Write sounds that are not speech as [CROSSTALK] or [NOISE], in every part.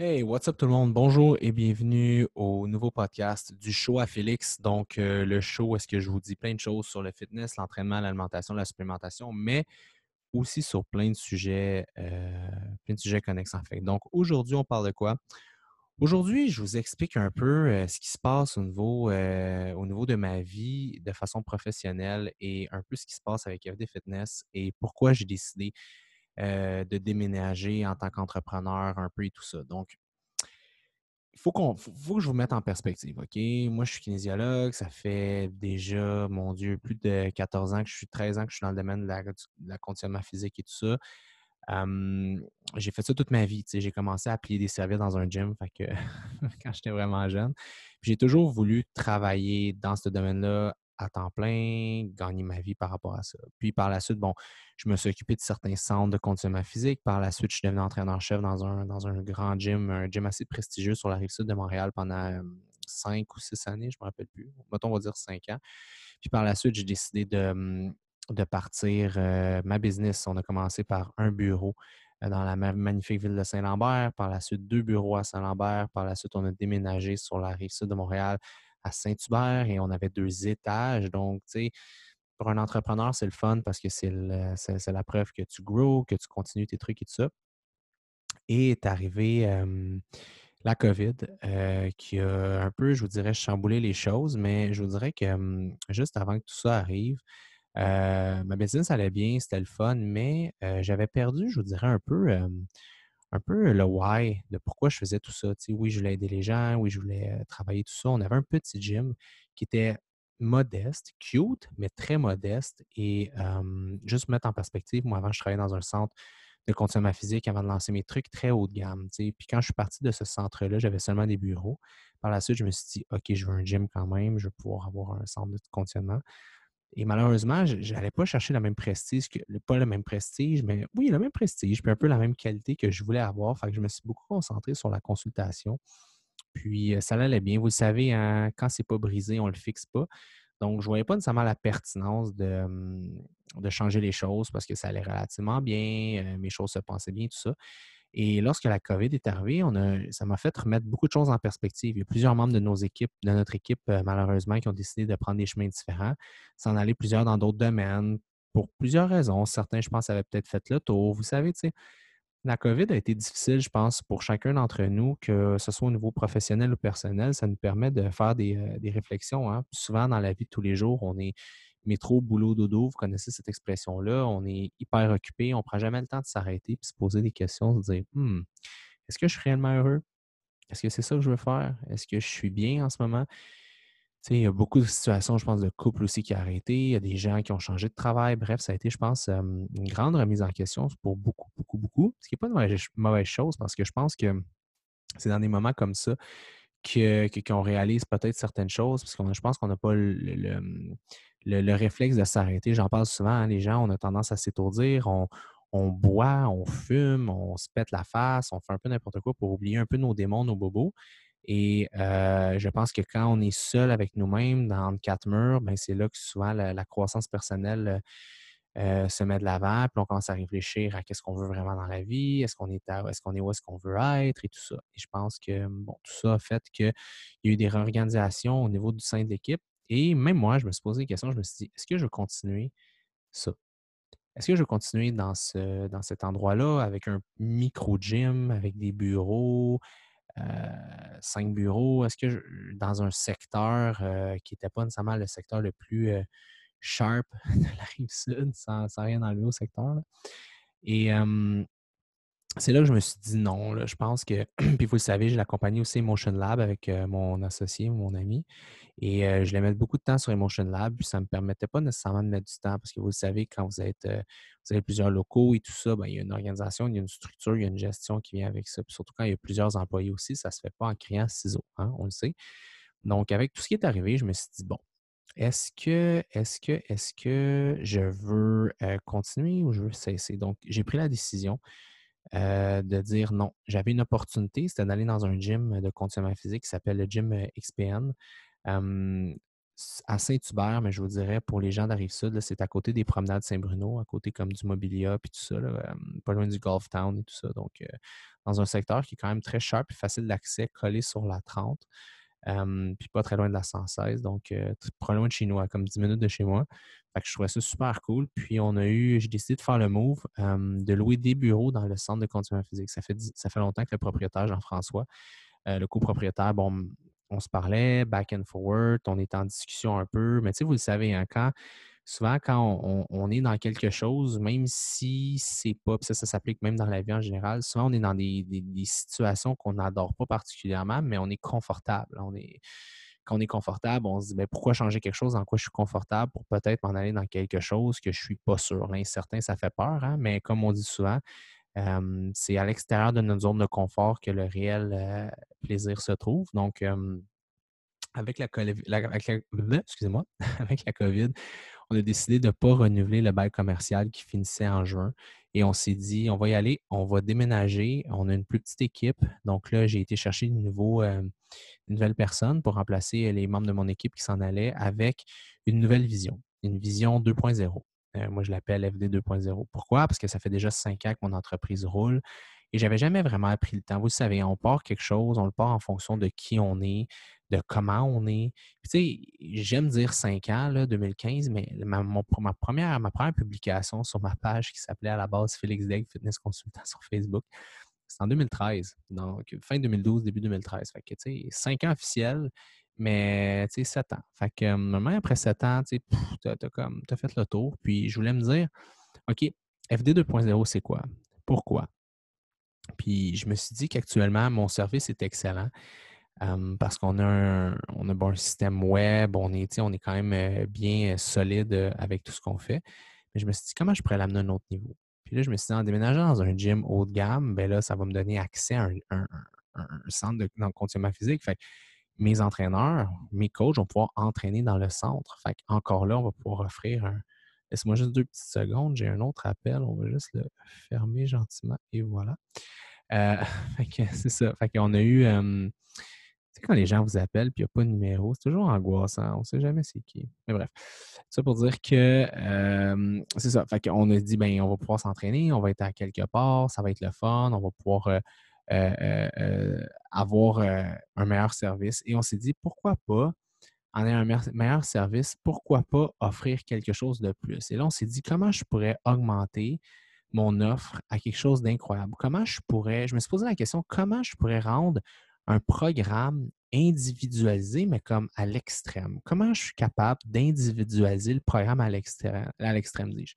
Hey, what's up tout le monde? Bonjour et bienvenue au nouveau podcast du show à Félix. Donc, euh, le show, est-ce que je vous dis plein de choses sur le fitness, l'entraînement, l'alimentation, la supplémentation, mais aussi sur plein de sujets, euh, plein de sujets connexes en fait. Donc, aujourd'hui, on parle de quoi? Aujourd'hui, je vous explique un peu euh, ce qui se passe au niveau, au niveau de ma vie de façon professionnelle et un peu ce qui se passe avec FD Fitness et pourquoi j'ai décidé euh, de déménager en tant qu'entrepreneur un peu et tout ça. Donc, il faut, faut, que je vous mette en perspective, OK? Moi, je suis kinésiologue, ça fait déjà, mon Dieu, plus de 14 ans que je suis, 13 ans que je suis dans le domaine de la, conditionnement physique et tout ça. j'ai fait ça toute ma vie. J'ai commencé à plier des serviettes dans un gym [LAUGHS] quand j'étais vraiment jeune. J'ai toujours voulu travailler dans ce domaine-là à temps plein, gagner ma vie par rapport à ça. Puis par la suite, bon, je me suis occupé de certains centres de conditionnement physique. Par la suite, je suis devenu entraîneur-chef dans un, dans un grand gym, un gym assez prestigieux sur la rive sud de Montréal pendant cinq ou six années, je ne me rappelle plus. Mettons, on va dire cinq ans. Puis par la suite, j'ai décidé de, de partir ma business. On a commencé par un bureau dans la magnifique ville de Saint-Lambert. Par la suite, deux bureaux à Saint-Lambert. Par la suite, on a déménagé sur la rive sud de Montréal Saint-Hubert et on avait deux étages. Donc, tu sais, pour un entrepreneur, c'est le fun parce que c'est la preuve que tu grows, que tu continues tes trucs et tout ça. Et est arrivé la COVID qui a un peu, je vous dirais, chamboulé les choses, mais je vous dirais que juste avant que tout ça arrive, ma business allait bien, c'était le fun, mais j'avais perdu, je vous dirais, un peu un peu le why de pourquoi je faisais tout ça. oui, je voulais aider les gens, oui, je voulais travailler tout ça. On avait un petit gym qui était modeste, cute, mais très modeste. Et juste mettre en perspective, moi, avant, je travaillais dans un centre de conditionnement physique avant de lancer mes trucs très haut de gamme. Puis quand je suis parti de ce centre-là, j'avais seulement des bureaux. Par la suite, je me suis dit, OK, je veux un gym quand même, je veux pouvoir avoir un centre de conditionnement. Et malheureusement, je n'allais pas chercher le même prestige, pas le même prestige, mais oui, le même prestige, puis un peu la même qualité que je voulais avoir. Fait que je me suis beaucoup concentré sur la consultation. Puis euh, ça allait bien. Vous le savez, hein, quand c'est pas brisé, on ne le fixe pas. Donc, je ne voyais pas nécessairement la pertinence de, hum, de, changer les choses parce que ça allait relativement bien, euh, mes choses se passaient bien, tout ça. Et lorsque la COVID est arrivée, ça m'a fait remettre beaucoup de choses en perspective. Il y a plusieurs membres de nos équipes, de notre équipe, euh, malheureusement, qui ont décidé de prendre des chemins différents, s'en aller plusieurs dans d'autres domaines pour plusieurs raisons. Certains, je pense, avaient peut-être fait le tour. Vous savez, tu sais, la COVID a été difficile, je pense, pour chacun d'entre nous, que ce soit au niveau professionnel ou personnel. Ça nous permet de faire des, euh, réflexions. Hein. Souvent, dans la vie de tous les jours, on est métro, boulot, dodo, vous connaissez cette expression-là. On est hyper occupé, on ne prend jamais le temps de s'arrêter et se poser des questions, se dire «Hmm, est-ce que je suis réellement heureux? Est-ce que c'est ça que je veux faire? Est-ce que je suis bien en ce moment? il y a beaucoup de situations, je pense, de couple aussi qui a arrêté. Il y a des gens qui ont changé de travail. Bref, ça a été, je pense, une grande remise en question pour beaucoup, beaucoup, beaucoup. Ce qui n'est pas une mauvaise chose parce que je pense que c'est dans des moments comme ça qu'on réalise peut-être certaines choses, parce que je pense qu'on n'a pas le, réflexe de s'arrêter. J'en parle souvent, hein, les gens, on a tendance à s'étourdir, on, boit, on fume, on se pète la face, on fait un peu n'importe quoi pour oublier un peu nos démons, nos bobos. Et euh, je pense que quand on est seul avec nous-mêmes dans quatre murs, ben c'est là que souvent la, croissance personnelle euh, se met de l'avant, puis on commence à réfléchir à qu'est-ce qu'on veut vraiment dans la vie, est-ce qu'on est, est-ce est où est-ce qu'on veut être et tout ça. Et je pense que bon, tout ça a fait qu'il y a eu des réorganisations au niveau du sein de l'équipe et même moi, je me suis posé des questions. Je me suis dit, est-ce que je veux continuer ça? Est-ce que je veux continuer dans, ce, dans cet endroit-là avec un micro-gym, avec des bureaux, euh, cinq bureaux? Est-ce que je, dans un secteur euh, qui n'était pas nécessairement le secteur le plus euh, sharp [LAUGHS] de la rive sud, sans, rien enlever au secteur? Et c'est là que je me suis dit non. je pense que, [CLEARS THROAT] puis vous le savez, j'ai la compagnie aussi Emotion Lab avec mon associé, mon ami. Et je l'ai mettre beaucoup de temps sur Emotion Lab, puis ça ne me permettait pas nécessairement de mettre du temps parce que vous le savez, quand vous vous avez plusieurs locaux et tout ça, ben, il y a une organisation, il y a une structure, il y a une gestion qui vient avec ça. Puis surtout quand il y a plusieurs employés aussi, ça ne se fait pas en criant ciseaux, hein, on le sait. Donc, avec tout ce qui est arrivé, je me suis dit, bon, est-ce que, est-ce que, est-ce que je veux continuer ou je veux cesser? Donc, j'ai pris la décision de dire non. J'avais une opportunité, c'était d'aller dans un gym de conditionnement physique qui s'appelle le gym XPN à Saint-Hubert, mais je vous dirais pour les gens d'Arrive Sud, c'est à côté des promenades Saint-Bruno, à côté comme du Mobilia puis tout ça, pas loin du Golf Town et tout ça. Donc, dans un secteur qui est quand même très cher et facile d'accès, collé sur la 30, puis pas très loin de la 116, donc pas loin de chez nous, comme 10 minutes de chez moi. Fait que je trouvais ça super cool. Puis on a eu, j'ai décidé de faire le move de louer des bureaux dans le centre de continuum physique. Ça fait, ça fait longtemps que le propriétaire, Jean-François, le copropriétaire, bon, on se parlait back and forward, on était en discussion un peu, mais tu sais, vous le savez, hein, quand, souvent, quand on, est dans quelque chose, même si c'est pas, ça, ça s'applique même dans la vie en général, souvent on est dans des, situations qu'on n'adore pas particulièrement, mais on est confortable. On est, quand on est confortable, on se dit ben, pourquoi changer quelque chose? Dans quoi je suis confortable pour peut-être m'en aller dans quelque chose que je suis pas sûr? L'incertain, ça fait peur, hein, mais comme on dit souvent, c'est à l'extérieur de notre zone de confort que le réel euh, plaisir se trouve. Donc, avec la, excusez-moi, [LAUGHS] avec la COVID, on a décidé de ne pas renouveler le bail commercial qui finissait en juin. Et on s'est dit, on va y aller, on va déménager. On a une plus petite équipe. Donc là, j'ai été chercher une, nouveau, une nouvelle personne pour remplacer les membres de mon équipe qui s'en allaient avec une nouvelle vision, une vision 2.0. Euh, moi, je l'appelle FD 2.0. Pourquoi? Parce que ça fait déjà cinq ans que mon entreprise roule et je n'avais jamais vraiment pris le temps. Vous savez, on part quelque chose, on le part en fonction de qui on est, de comment on est. tu sais, j'aime dire cinq ans, là, 2015, mais ma, première, ma première publication sur ma page qui s'appelait à la base Félix Degg, Fitness Consultant [LAUGHS] sur Facebook, c'est en 2013. Donc, fin 2012, début 2013. Fait que, tu sais, cinq ans officiels mais tu sais, 7 ans. Fait que même après 7 ans, tu sais, as, fait le tour. Puis je voulais me dire, OK, FD 2.0, c'est quoi? Pourquoi? Puis je me suis dit qu'actuellement, mon service est excellent. Parce qu'on a, un, on a bon, un système web, on est, on est quand même bien solide avec tout ce qu'on fait. Mais je me suis dit, comment je pourrais l'amener à un autre niveau? Puis là, je me suis dit, en déménageant dans un gym haut de gamme, ben là, ça va me donner accès à un, centre de, dans le physique. Fait mes entraîneurs, mes coachs vont pouvoir entraîner dans le centre. Fait encore là, on va pouvoir offrir un. Laisse-moi juste deux petites secondes, j'ai un autre appel. On va juste le fermer gentiment et voilà. Euh, [LAUGHS] c'est ça. Fait qu'on a eu. Sais, quand les gens vous appellent et il n'y a pas de numéro, c'est toujours angoissant. On ne sait jamais c'est qui. Mais bref. Ça pour dire que c'est ça. Fait qu'on a dit, ben, on va pouvoir s'entraîner, on va être à quelque part, ça va être le fun, on va pouvoir avoir un meilleur service. Et on s'est dit, pourquoi pas, en ayant un meilleur service, pourquoi pas offrir quelque chose de plus? Et là, on s'est dit, comment je pourrais augmenter mon offre à quelque chose d'incroyable? Comment je pourrais, je me suis posé la question, comment je pourrais rendre un programme individualisé, mais comme à l'extrême? Comment je suis capable d'individualiser le programme à l'extrême, dis-je?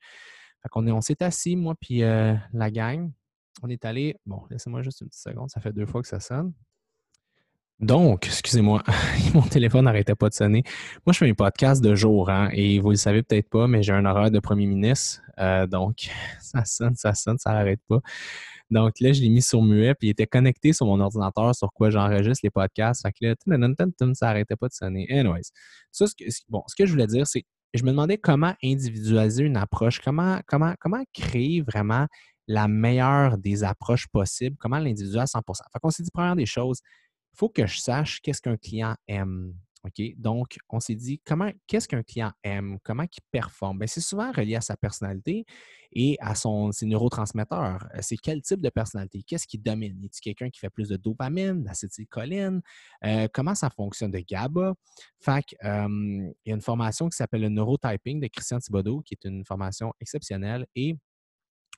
on, on s'est assis, moi puis la gang, on est allé. Bon, laissez-moi juste une petite seconde, ça fait deux fois que ça sonne. Donc, excusez-moi, [LAUGHS] mon téléphone n'arrêtait pas de sonner. Moi, je fais un podcast de jour, hein, et vous le savez peut-être pas, mais j'ai un horaire de premier ministre. Euh, donc, [LAUGHS] ça sonne, ça sonne, ça n'arrête pas. Donc là, je l'ai mis sur muet, puis il était connecté sur mon ordinateur sur quoi j'enregistre les podcasts. Fait que là, ça n'arrêtait pas de sonner. Anyways, ce que, bon, ce que je voulais dire, c'est je me demandais comment individualiser une approche, comment, comment, comment créer vraiment la meilleure des approches possibles, comment l'individu à 100% Fait qu'on s'est dit, première des choses, il faut que je sache qu'est-ce qu'un client aime. OK? Donc, on s'est dit, comment, qu'est-ce qu'un client aime? Comment il performe? Ben, c'est souvent relié à sa personnalité et à son, ses neurotransmetteurs. Euh, c'est quel type de personnalité? Qu'est-ce qui domine? Est-ce quelqu'un qui fait plus de dopamine, d'acétylcholine? Euh, comment ça fonctionne de GABA? Fait il y a une formation qui s'appelle le neurotyping de Christian Thibodeau, qui est une formation exceptionnelle et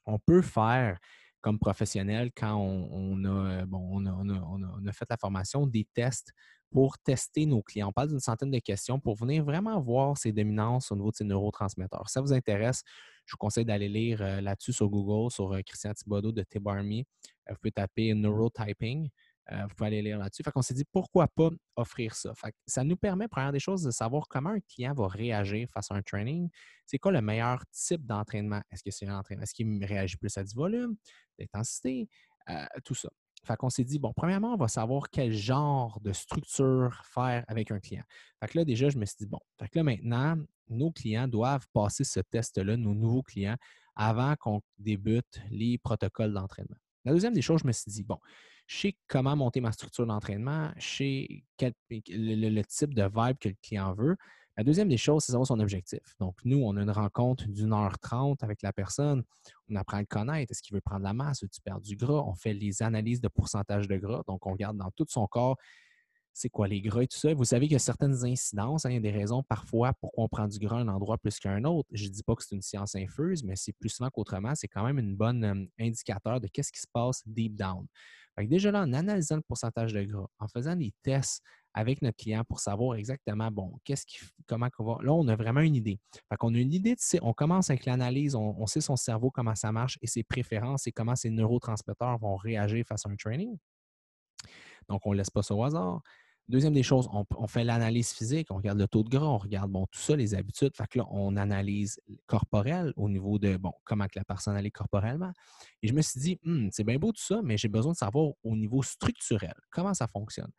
on peut faire comme professionnel quand on, a, bon, on, a, fait la formation des tests pour tester nos clients. On parle d'une centaine de questions pour venir vraiment voir ces dominances au niveau de ces neurotransmetteurs. Si ça vous intéresse, je vous conseille d'aller lire euh, là-dessus sur Google, sur euh, Christian Thibodeau de T-Barmy. Euh, vous pouvez taper neurotyping. Euh, vous pouvez aller lire là-dessus. Fait qu'on s'est dit pourquoi pas offrir ça? ça nous permet, première des choses, de savoir comment un client va réagir face à un training. C'est quoi le meilleur type d'entraînement? Est-ce que c'est un entraînement? Est-ce qu'il réagit plus à du volume, d'intensité, euh, tout ça. Fait qu'on s'est dit, bon, premièrement, on va savoir quel genre de structure faire avec un client. Fait que là, déjà, je me suis dit, bon, là, maintenant, nos clients doivent passer ce test-là, nos nouveaux clients, avant qu'on débute les protocoles d'entraînement. La deuxième des choses, je me suis dit, bon, je sais comment monter ma structure d'entraînement, je sais le, type de vibe que le client veut. La deuxième des choses, c'est savoir son objectif. Donc, nous, on a une rencontre d'une heure trente avec la personne. On apprend à le connaître. Est-ce qu'il veut prendre la masse? Veux-tu perdre du gras? On fait les analyses de pourcentage de gras. Donc, on regarde dans tout son corps c'est quoi les gras et tout ça. Vous savez qu'il y a certaines incidences, hein, il y a des raisons parfois pourquoi on prend du gras à un endroit plus qu'un autre. Je ne dis pas que c'est une science infuse, mais c'est plus souvent qu'autrement, c'est quand même une bonne indicateur de qu'est-ce qui se passe deep down. Déjà là, en analysant le pourcentage de gras, en faisant des tests avec notre client pour savoir exactement, bon, qu'est-ce qui, comment on va. Là, on a vraiment une idée. Fait qu'on a une idée, de, on commence avec l'analyse, on, on, sait son cerveau, comment ça marche et ses préférences et comment ses neurotransmetteurs vont réagir face à un training. Donc, on ne laisse pas ça au hasard. Deuxième des choses, on, fait l'analyse physique, on regarde le taux de gras, on regarde bon, tout ça, les habitudes. Fait que là, on analyse corporel au niveau de bon, comment que la personne allait corporellement. Et je me suis dit, «Hmm, c'est bien beau tout ça, mais j'ai besoin de savoir au niveau structurel comment ça fonctionne.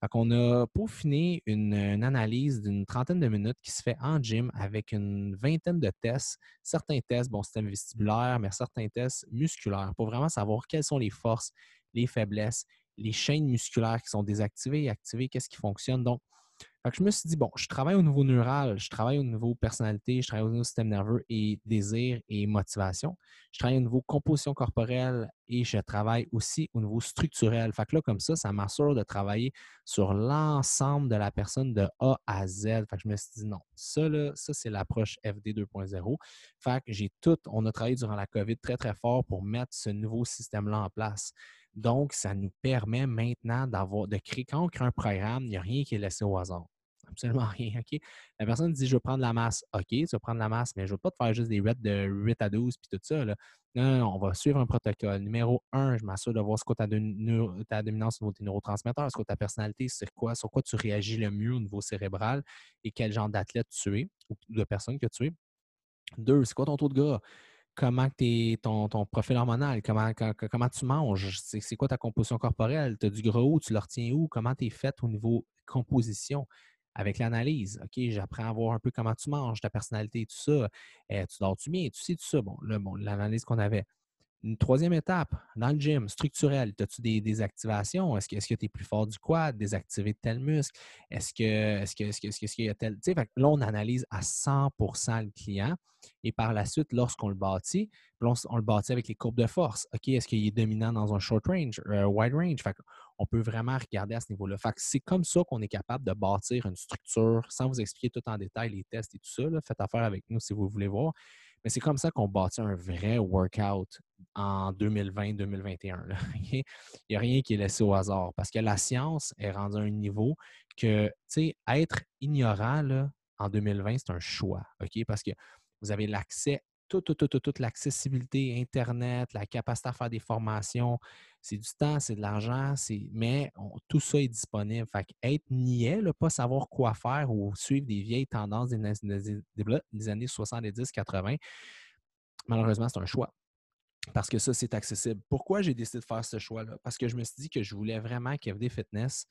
Fait qu'on a peaufiné une, une analyse d'une trentaine de minutes qui se fait en gym avec une vingtaine de tests. Certains tests, bon, système vestibulaire, mais certains tests musculaires pour vraiment savoir quelles sont les forces, les faiblesses les chaînes musculaires qui sont désactivées et activées, qu'est-ce qui fonctionne. Donc, je me suis dit, bon, je travaille au niveau neural, je travaille au niveau personnalité, je travaille au niveau système nerveux et désir et motivation. Je travaille au niveau composition corporelle et je travaille aussi au niveau structurel. Fait que là, comme ça, ça m'assure de travailler sur l'ensemble de la personne de A à Z. Fait que je me suis dit, non, ça, ça, c'est l'approche FD 2.0. Fait que j'ai tout, on a travaillé durant la COVID très, très fort pour mettre ce nouveau système-là en place. Donc, ça nous permet maintenant d'avoir, de créer, quand on crée un programme, il n'y a rien qui est laissé au hasard. [LAUGHS] Absolument rien. OK? La personne dit Je veux prendre la masse. OK, tu vas prendre la masse, mais je ne veux pas te faire juste des reps de 8 à 12 puis tout ça. Non, non, non, on va suivre un protocole. Numéro un, je m'assure de voir ce que ta, ta dominance au niveau de tes neurotransmetteurs, ce que ta personnalité, c'est quoi, sur quoi tu réagis le mieux au niveau cérébral et quel genre d'athlète tu es ou de personne que tu es. Deux, c'est quoi ton taux de gras? Comment es, ton, ton, profil hormonal, comment, comment tu manges, c'est quoi ta composition corporelle, tu as du gras où, tu le retiens où, comment tu es faite au niveau composition? Avec l'analyse. OK, j'apprends à voir un peu comment tu manges, ta personnalité, tout ça. Eh, tu dors-tu bien, tu sais tout ça. Bon, bon l'analyse qu'on avait. Une troisième étape, dans le gym, structurel, as-tu des, activations? Est-ce que tu es plus fort du quad, désactiver tel muscle? Est-ce que est-ce que est-ce que qu'il y a tel. Là, on analyse à 100% le client. Et par la suite, lorsqu'on le bâtit, on, le bâtit avec les courbes de force. OK, est-ce qu'il est dominant dans un short range, un wide range? On peut vraiment regarder à ce niveau-là. C'est comme ça qu'on est capable de bâtir une structure sans vous expliquer tout en détail les tests et tout ça. Faites affaire avec nous si vous voulez voir. Mais c'est comme ça qu'on bâtit un vrai workout en 2020-2021. [LAUGHS] Il n'y a rien qui est laissé au hasard parce que la science est rendue à un niveau que, tu sais, être ignorant là, en 2020, c'est un choix. OK? Parce que vous avez l'accès toute, toute, toute, toute l'accessibilité, Internet, la capacité à faire des formations. C'est du temps, c'est de l'argent, mais tout ça est disponible. Fait être niais, pas savoir quoi faire ou suivre des vieilles tendances des, des, années 70-80, malheureusement, c'est un choix. Parce que ça, c'est accessible. Pourquoi j'ai décidé de faire ce choix-là? Parce que je me suis dit que je voulais vraiment qu'FD Fitness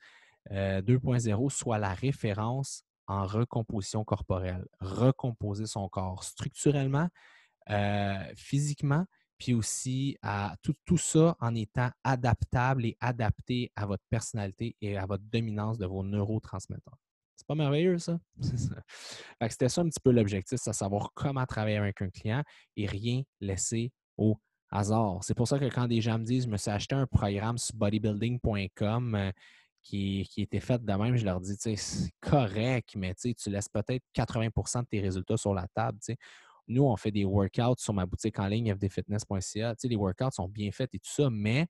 2.0 euh, soit la référence en recomposition corporelle, recomposer son corps structurellement, euh, physiquement, puis aussi à tout, tout, ça en étant adaptable et adapté à votre personnalité et à votre dominance de vos neurotransmetteurs. C'est pas merveilleux, ça? [LAUGHS] C'était ça un petit peu l'objectif, c'est savoir comment travailler avec un client et rien laisser au hasard. C'est pour ça que quand des gens me disent, je me suis acheté un programme sur bodybuilding.com euh, qui, qui, était fait de même, je leur dis, c'est correct, mais tu laisses peut-être 80% de tes résultats sur la table. Nous, on fait des workouts sur ma boutique en ligne fdfitness.ca. les workouts sont bien faits et tout ça, mais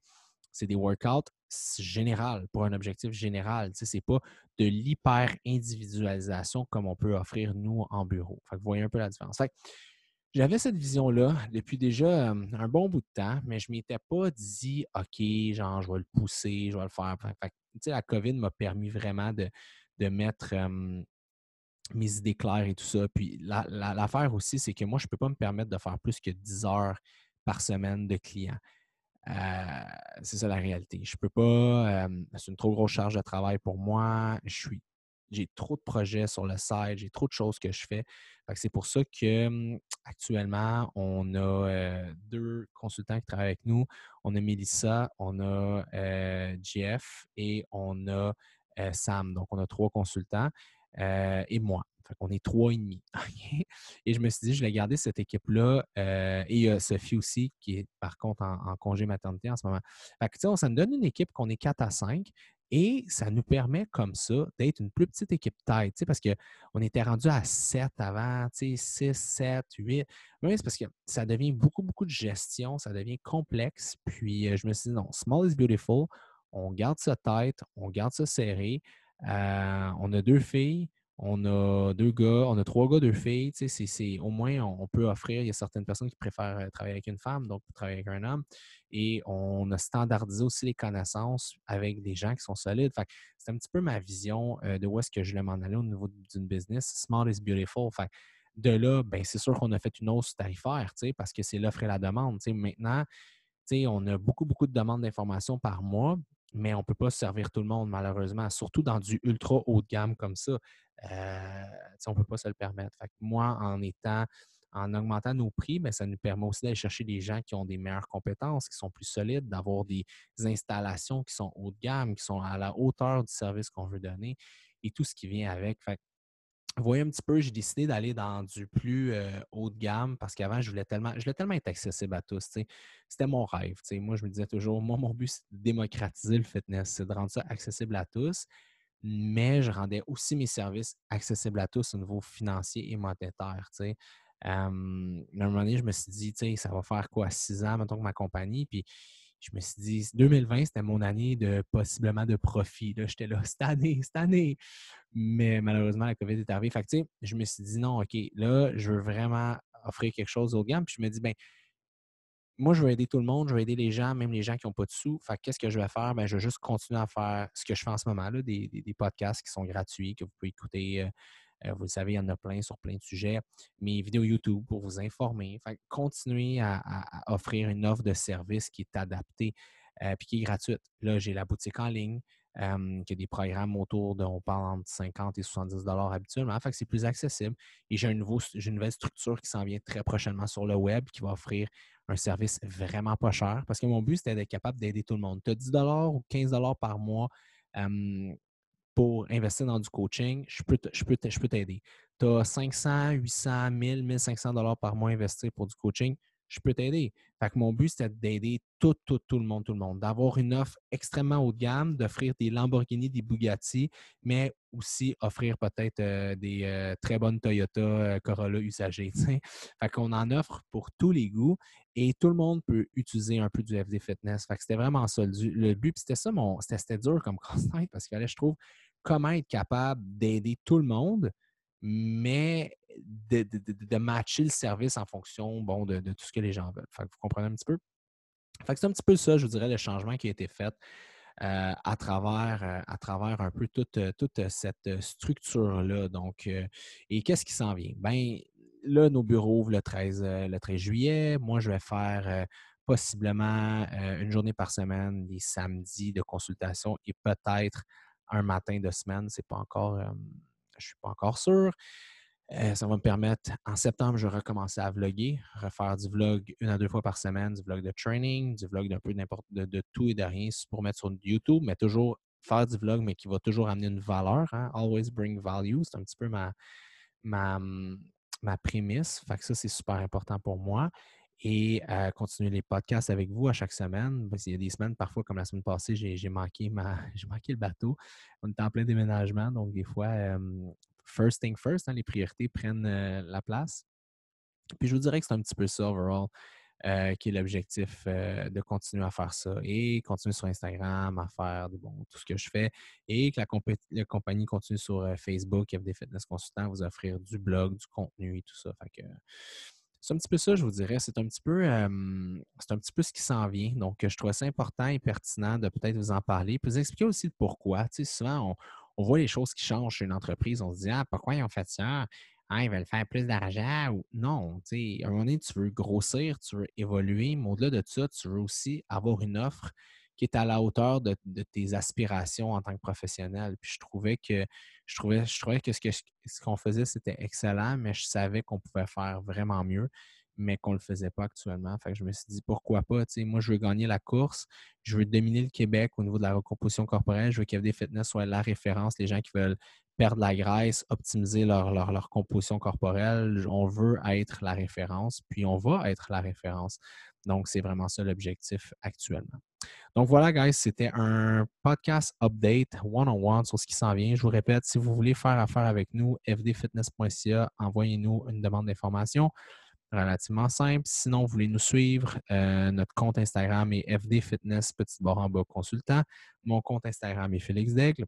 c'est des workouts général pour un objectif général. Ce n'est pas de l'hyper-individualisation comme on peut offrir nous en bureau. vous voyez un peu la différence. j'avais cette vision-là depuis déjà un bon bout de temps, mais je ne m'étais pas dit OK, genre, je vais le pousser, je vais le faire. la COVID m'a permis vraiment de, mettre mes idées claires et tout ça. Puis l'affaire aussi, c'est que moi, je ne peux pas me permettre de faire plus que 10 heures par semaine de clients. Euh, c'est ça la réalité. Je peux pas. c'est une trop grosse charge de travail pour moi. J'ai trop de projets sur le site, j'ai trop de choses que je fais. c'est pour ça que actuellement, on a deux consultants qui travaillent avec nous. On a Melissa, on a Jeff et on a Sam. Donc, on a trois consultants. Euh, et moi. Fait qu'on est trois et demi. [LAUGHS] Et je me suis dit, je vais garder cette équipe-là. Euh, et il y a Sophie aussi, qui est par contre en, congé maternité en ce moment. Ça nous donne une équipe qu'on est 4 à 5. Et ça nous permet comme ça d'être une plus petite équipe taille, parce qu'on était rendu à 7 avant, 6, 7, 8. Mais c'est parce que ça devient beaucoup, beaucoup de gestion, ça devient complexe. Puis euh, je me suis dit, non, small is beautiful, on garde ça tête, on garde ça serré. Euh, on a deux filles, on a deux gars, on a trois gars, deux filles. C'est, au moins, on, peut offrir. Il y a certaines personnes qui préfèrent euh, travailler avec une femme, donc travailler avec un homme. Et on a standardisé aussi les connaissances avec des gens qui sont solides. c'est un petit peu ma vision euh, de où est-ce que je voulais m'en aller au niveau d'une business. Smart is beautiful. de là, ben, c'est sûr qu'on a fait une hausse tarifaire, parce que c'est l'offre et la demande. Maintenant, on a beaucoup, beaucoup de demandes d'informations par mois mais on ne peut pas servir tout le monde, malheureusement, surtout dans du ultra haut de gamme comme ça. Euh, on ne peut pas se le permettre. moi, en étant, en augmentant nos prix, ça nous permet aussi d'aller chercher des gens qui ont des meilleures compétences, qui sont plus solides, d'avoir des installations qui sont haut de gamme, qui sont à la hauteur du service qu'on veut donner et tout ce qui vient avec. vous voyez un petit peu, j'ai décidé d'aller dans du plus euh, haut de gamme parce qu'avant, je voulais tellement, je voulais tellement être accessible à tous. C'était mon rêve. Moi, je me disais toujours, moi, mon but, c'est de démocratiser le fitness, c'est de rendre ça accessible à tous mais je rendais aussi mes services accessibles à tous au niveau financier et monétaire. À un moment donné, je me suis dit, ça va faire quoi, six ans, mettons, que ma compagnie. Puis je me suis dit, 2020, c'était mon année de possiblement de profit. J'étais là, cette année, cette année. Mais malheureusement, la COVID est arrivée. Fait que, je me suis dit, non, OK, là, je veux vraiment offrir quelque chose au gamme. Puis je me dis, ben moi, je veux aider tout le monde, je veux aider les gens, même les gens qui n'ont pas de sous. Fait qu'est-ce que je vais faire? Ben, je vais juste continuer à faire ce que je fais en ce moment, là, des, podcasts qui sont gratuits, que vous pouvez écouter. Euh, vous le savez, il y en a plein sur plein de sujets. Mes vidéos YouTube pour vous informer. Fait continuer à, offrir une offre de service qui est adaptée et euh, qui est gratuite. Là, j'ai la boutique en ligne. Qui a des programmes autour de, on parle entre 50 et 70 dollars habituellement. Fait que c'est plus accessible. Et j'ai une nouvelle structure qui s'en vient très prochainement sur le web qui va offrir un service vraiment pas cher. Parce que mon but, c'était d'être capable d'aider tout le monde. Tu as 10 ou 15 par mois pour investir dans du coaching, je peux, t'aider. Tu as 500, 800, 1000, 1500 dollars par mois investir pour du coaching, je peux t'aider. Fait que mon but, c'était d'aider tout, tout, tout le monde, tout le monde, d'avoir une offre extrêmement haut de gamme, d'offrir des Lamborghini, des Bugatti, mais aussi offrir peut-être euh, des euh, très bonnes Toyota euh, Corolla usagées. [LAUGHS] Fait qu'on en offre pour tous les goûts et tout le monde peut utiliser un peu du FD Fitness. Fait que c'était vraiment ça le, but. C'était ça mon. C'était dur comme [LAUGHS] constat parce que je trouve, comment être capable d'aider tout le monde mais de, matcher le service en fonction bon, de, tout ce que les gens veulent. vous comprenez un petit peu? c'est un petit peu ça, je vous dirais, le changement qui a été fait euh, à, travers, euh, à travers un peu toute, euh, toute cette structure-là. Donc, et qu'est-ce qui s'en vient? Bien, là, nos bureaux ouvrent le 13, le 13 juillet. Moi, je vais faire possiblement une journée par semaine, les samedis de consultation et peut-être un matin de semaine. Ce n'est pas encore je ne suis pas encore sûr. Euh, ça va me permettre, en septembre, je vais recommencer à vlogger, refaire du vlog une à deux fois par semaine, du vlog de training, du vlog d'un peu n'importe de, tout et de rien pour mettre sur YouTube, mais toujours faire du vlog, mais qui va toujours amener une valeur. Hein. Always bring value. C'est un petit peu ma, ma, ma prémisse. Fait que ça, c'est super important pour moi et continuer les podcasts avec vous à chaque semaine. Il y a des semaines, parfois, comme la semaine passée, j'ai manqué, ma, [LAUGHS] manqué le bateau. On est en plein déménagement, donc des fois, first thing first, hein, les priorités prennent la place. Puis je vous dirais que c'est un petit peu ça, overall, qui est l'objectif de continuer à faire ça et continuer sur Instagram à faire tout ce que je fais et que la, compagnie continue sur Facebook, FD Fitness Consultant, vous offrir du blog, du contenu et tout ça. Fait que, c'est un petit peu ça, je vous dirais. C'est un petit peu, c'est un petit peu ce qui s'en vient. Donc, je trouve ça important et pertinent de peut-être vous en parler, puis vous expliquer aussi le pourquoi. Tu sais, souvent, on, voit les choses qui changent chez une entreprise. On se dit, ah, pourquoi ils ont fait ça? Ah, ils veulent faire plus d'argent ou non. Tu sais, à un moment donné, tu veux grossir, tu veux évoluer, mais au-delà de ça, tu veux aussi avoir une offre qui est à la hauteur de, tes aspirations en tant que professionnel. Puis je trouvais que je trouvais, je trouvais que ce qu'on faisait, c'était excellent, mais je savais qu'on pouvait faire vraiment mieux, mais qu'on ne le faisait pas actuellement. Fait que je me suis dit pourquoi pas? moi, je veux gagner la course, je veux dominer le Québec au niveau de la recomposition corporelle, je veux qu'FD Fitness soit la référence, les gens qui veulent perdre la graisse, optimiser leur, leur, composition corporelle. On veut être la référence, puis on va être la référence. Donc, c'est vraiment ça l'objectif actuellement. Donc voilà, guys, c'était un podcast update one-on-one sur ce qui s'en vient. Je vous répète, si vous voulez faire affaire avec nous, fdfitness.ca, envoyez-nous une demande d'information relativement simple. Sinon, vous voulez nous suivre, euh, notre compte Instagram est fdfitness petit barre en bas consultant. Mon compte Instagram est Félix Daigle.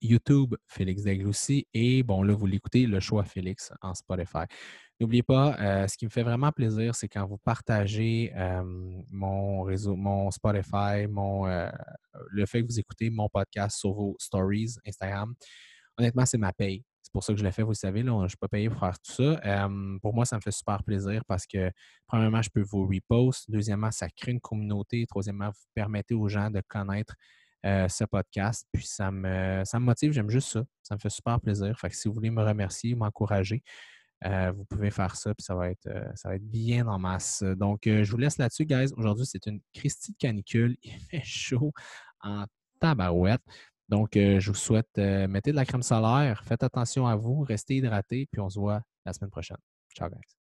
YouTube, Félix Daigle. Et bon, là, vous l'écoutez, le choix Félix en Spotify. N'oubliez pas, euh, ce qui me fait vraiment plaisir, c'est quand vous partagez mon réseau, mon Spotify, mon, euh, le fait que vous écoutez mon podcast sur vos stories Instagram. Honnêtement, c'est ma paye. C'est pour ça que je l'ai fait, vous le savez, là, je ne suis pas payé pour faire tout ça. pour moi, ça me fait super plaisir parce que, premièrement, je peux vous repost. Deuxièmement, ça crée une communauté. Troisièmement, vous permettez aux gens de connaître euh, ce podcast. Puis ça me, ça me motive, j'aime juste ça. Ça me fait super plaisir. Fait que si vous voulez me remercier, m'encourager, euh, vous pouvez faire ça, puis ça va être, euh, ça va être bien en masse. Donc, je vous laisse là-dessus, guys. Aujourd'hui, c'est une Christie de canicule. [LAUGHS] Il fait chaud en tabarouette. Donc, je vous souhaite, mettez de la crème solaire, faites attention à vous, restez hydratés, puis on se voit la semaine prochaine. Ciao, guys.